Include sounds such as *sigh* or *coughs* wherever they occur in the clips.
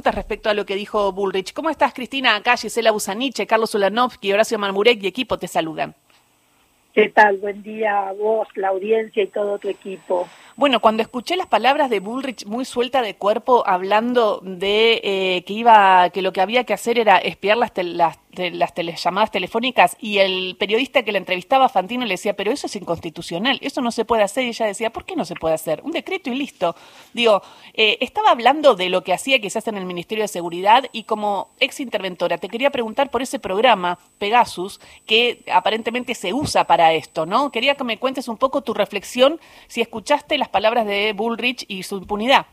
respecto a lo que dijo Bullrich. ¿Cómo estás, Cristina? Acá Gisela Busaniche, Carlos Ulanovsky, Horacio Marmurek y equipo te saludan. ¿Qué tal? Buen día a vos, la audiencia y todo tu equipo. Bueno, cuando escuché las palabras de Bullrich muy suelta de cuerpo, hablando de eh, que iba, que lo que había que hacer era espiar las, las, las llamadas telefónicas, y el periodista que la entrevistaba, Fantino, le decía, pero eso es inconstitucional, eso no se puede hacer, y ella decía, ¿por qué no se puede hacer? Un decreto y listo. Digo, eh, estaba hablando de lo que hacía quizás en el Ministerio de Seguridad, y como ex interventora, te quería preguntar por ese programa, Pegasus, que aparentemente se usa para esto, ¿no? Quería que me cuentes un poco tu reflexión, si escuchaste las palabras de Bullrich y su impunidad.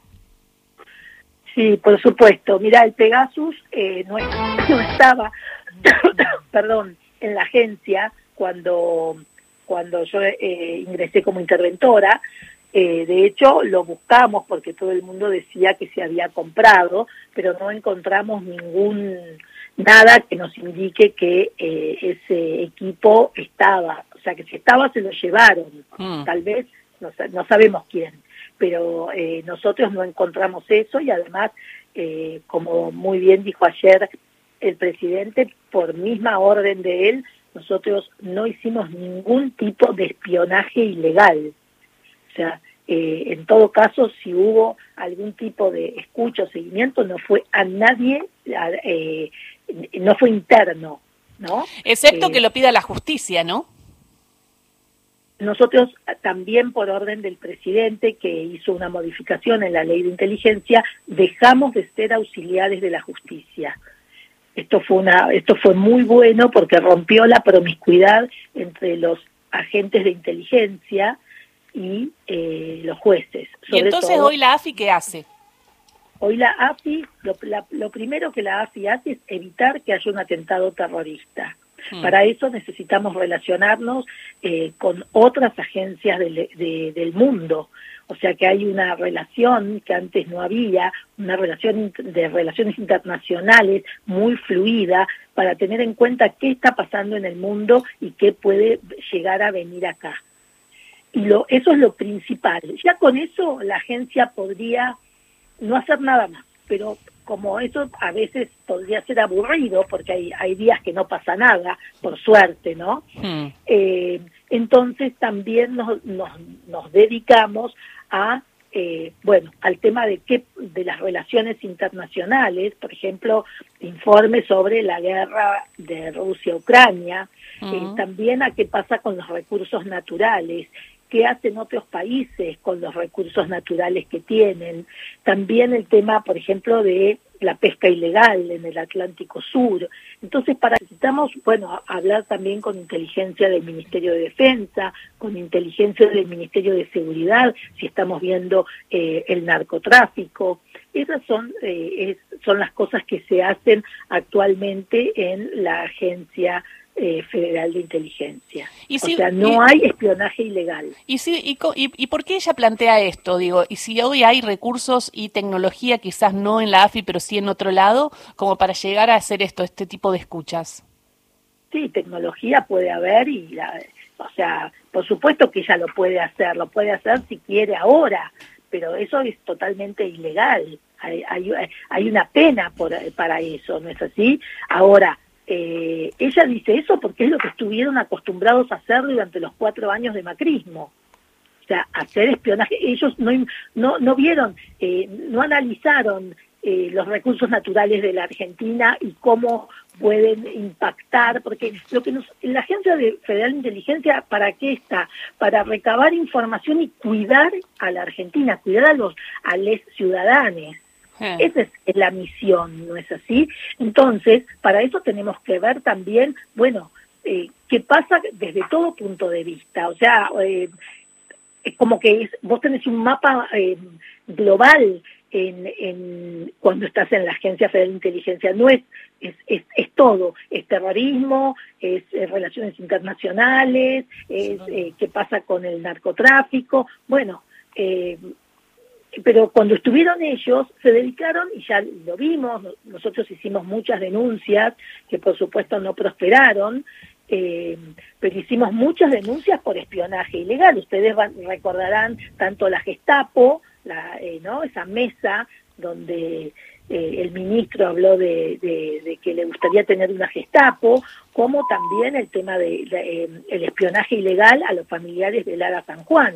Sí, por supuesto. Mira, el Pegasus eh, no, *coughs* estaba, *coughs* perdón, en la agencia cuando, cuando yo eh, ingresé como interventora. Eh, de hecho, lo buscamos porque todo el mundo decía que se había comprado, pero no encontramos ningún nada que nos indique que ese equipo estaba. O sea, que si estaba, se lo llevaron. Mm. Tal vez no, sabemos quién, pero eh, nosotros no encontramos eso y además, eh, como muy bien dijo ayer el presidente, por misma orden de él, nosotros no hicimos ningún tipo de espionaje ilegal. O sea, eh, en todo caso, si hubo algún tipo de escucha o seguimiento, no fue a nadie, no fue interno, ¿no? Excepto que lo pida la justicia, ¿no? Nosotros también por orden del presidente que hizo una modificación en la ley de inteligencia dejamos de ser auxiliares de la justicia. Esto fue una esto fue muy bueno porque rompió la promiscuidad entre los agentes de inteligencia y eh, los jueces. y entonces hoy la AFI qué hace? Hoy la AFI, lo, lo primero que la AFI hace es evitar que haya un atentado terrorista. Hmm. Para eso necesitamos relacionarnos eh, con otras agencias del, del mundo. O sea que hay una relación que antes no había, una relación de relaciones internacionales muy fluida para tener en cuenta qué está pasando en el mundo y qué puede llegar a venir acá. Y lo, eso es lo principal. Ya con eso la agencia podría no hacer nada más, pero como eso a veces podría ser aburrido, porque hay, hay días que no pasa nada, por suerte, ¿no? Hmm. Eh, entonces también nos, nos, nos dedicamos a eh, bueno, al tema de qué, de las relaciones internacionales, por ejemplo, informes sobre la guerra de Rusia-Ucrania, eh, hmm. también a qué pasa con los recursos naturales, qué hacen otros países con los recursos naturales que tienen. También el tema, por ejemplo, de la pesca ilegal en el Atlántico Sur. Entonces, para necesitamos, bueno, hablar también con inteligencia del Ministerio de Defensa, con inteligencia del Ministerio de Seguridad, si estamos viendo eh, el narcotráfico. Esas son, eh, son las cosas que se hacen actualmente en la agencia eh, federal de Inteligencia. ¿Y o sea, no hay espionaje ilegal. ¿Y, si, y, y, por qué ella plantea esto? Digo, y si hoy hay recursos y tecnología, quizás no en la AFI, pero sí en otro lado, como para llegar a hacer esto, este tipo de escuchas. Sí, tecnología puede haber y, la, o sea, por supuesto que ella lo puede hacer, lo puede hacer si quiere ahora, pero eso es totalmente ilegal. Hay, hay, hay una pena por, para eso, ¿no es así? Ahora, eh, ella dice eso porque es lo que estuvieron acostumbrados a hacer durante los cuatro años de macrismo. O sea, hacer espionaje. Ellos no, no, no vieron, eh, no analizaron eh, los recursos naturales de la Argentina y cómo pueden impactar, porque lo que nos, la Agencia de Federal de Inteligencia, ¿para qué está? Para recabar información y cuidar a la Argentina, cuidar a los, a los ciudadanos. Eh. Esa es la misión, ¿no es así? Entonces, para eso tenemos que ver también, bueno, eh, qué pasa desde todo punto de vista. O sea, eh, es como que es, vos tenés un mapa global en, en, cuando estás en la Agencia Federal de Inteligencia. No es, es, es, todo, es terrorismo, es, relaciones internacionales, es qué pasa con el narcotráfico. Bueno, eh, pero cuando estuvieron ellos, se dedicaron, y ya lo vimos, nosotros hicimos muchas denuncias que por supuesto no prosperaron, eh, pero hicimos muchas denuncias por espionaje ilegal. Ustedes recordarán tanto la Gestapo, la, eh, ¿no? esa mesa donde eh, el ministro habló de, que le gustaría tener una Gestapo, como también el tema del de, eh, el espionaje ilegal a los familiares de Lara San Juan.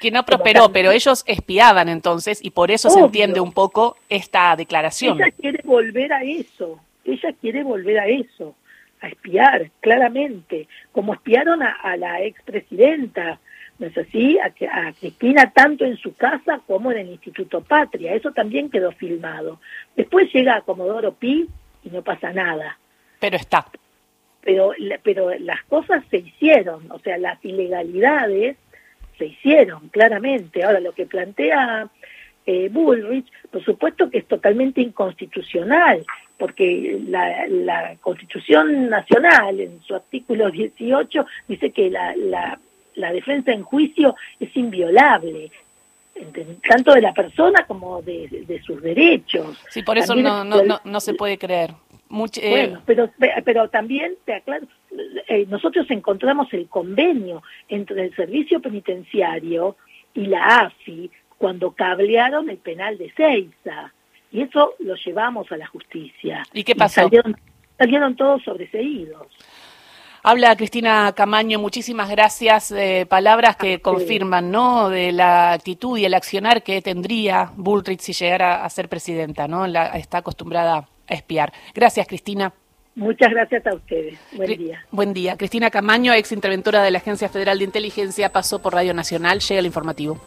Que no prosperó, pero ellos espiaban entonces y por eso se entiende un poco esta declaración. Ella quiere volver a eso, ella quiere volver a eso, a espiar, claramente, como espiaron a, a la expresidenta ¿no es así? A, a, Cristina tanto en su casa como en el Instituto Patria. Eso también quedó filmado. Después llega a Comodoro Pi y no pasa nada. Pero está. Pero, pero las cosas se hicieron, o sea, las ilegalidades se hicieron, claramente. Ahora, lo que plantea eh, Bullrich, por supuesto que es totalmente inconstitucional, porque la, la Constitución Nacional, en su artículo 18, dice que la, la la defensa en juicio es inviolable, tanto de la persona como de, sus derechos. Sí, por eso no, no, no, se puede creer. Eh, bueno, pero, pero también te aclaro, eh, nosotros encontramos el convenio entre el servicio penitenciario y la AFI cuando cablearon el penal de Seiza. Y eso lo llevamos a la justicia. ¿Y qué pasó? salieron, salieron todos sobreseídos. Habla Cristina Camaño, muchísimas gracias. Eh, palabras que confirman, ¿no? De la actitud y el accionar que tendría Bullrich si llegara a ser presidenta, ¿no? está acostumbrada a espiar. Gracias, Cristina. Muchas gracias a ustedes. Buen día. Buen día. Cristina Camaño, ex interventora de la Agencia Federal de Inteligencia, pasó por Radio Nacional. Llega el informativo.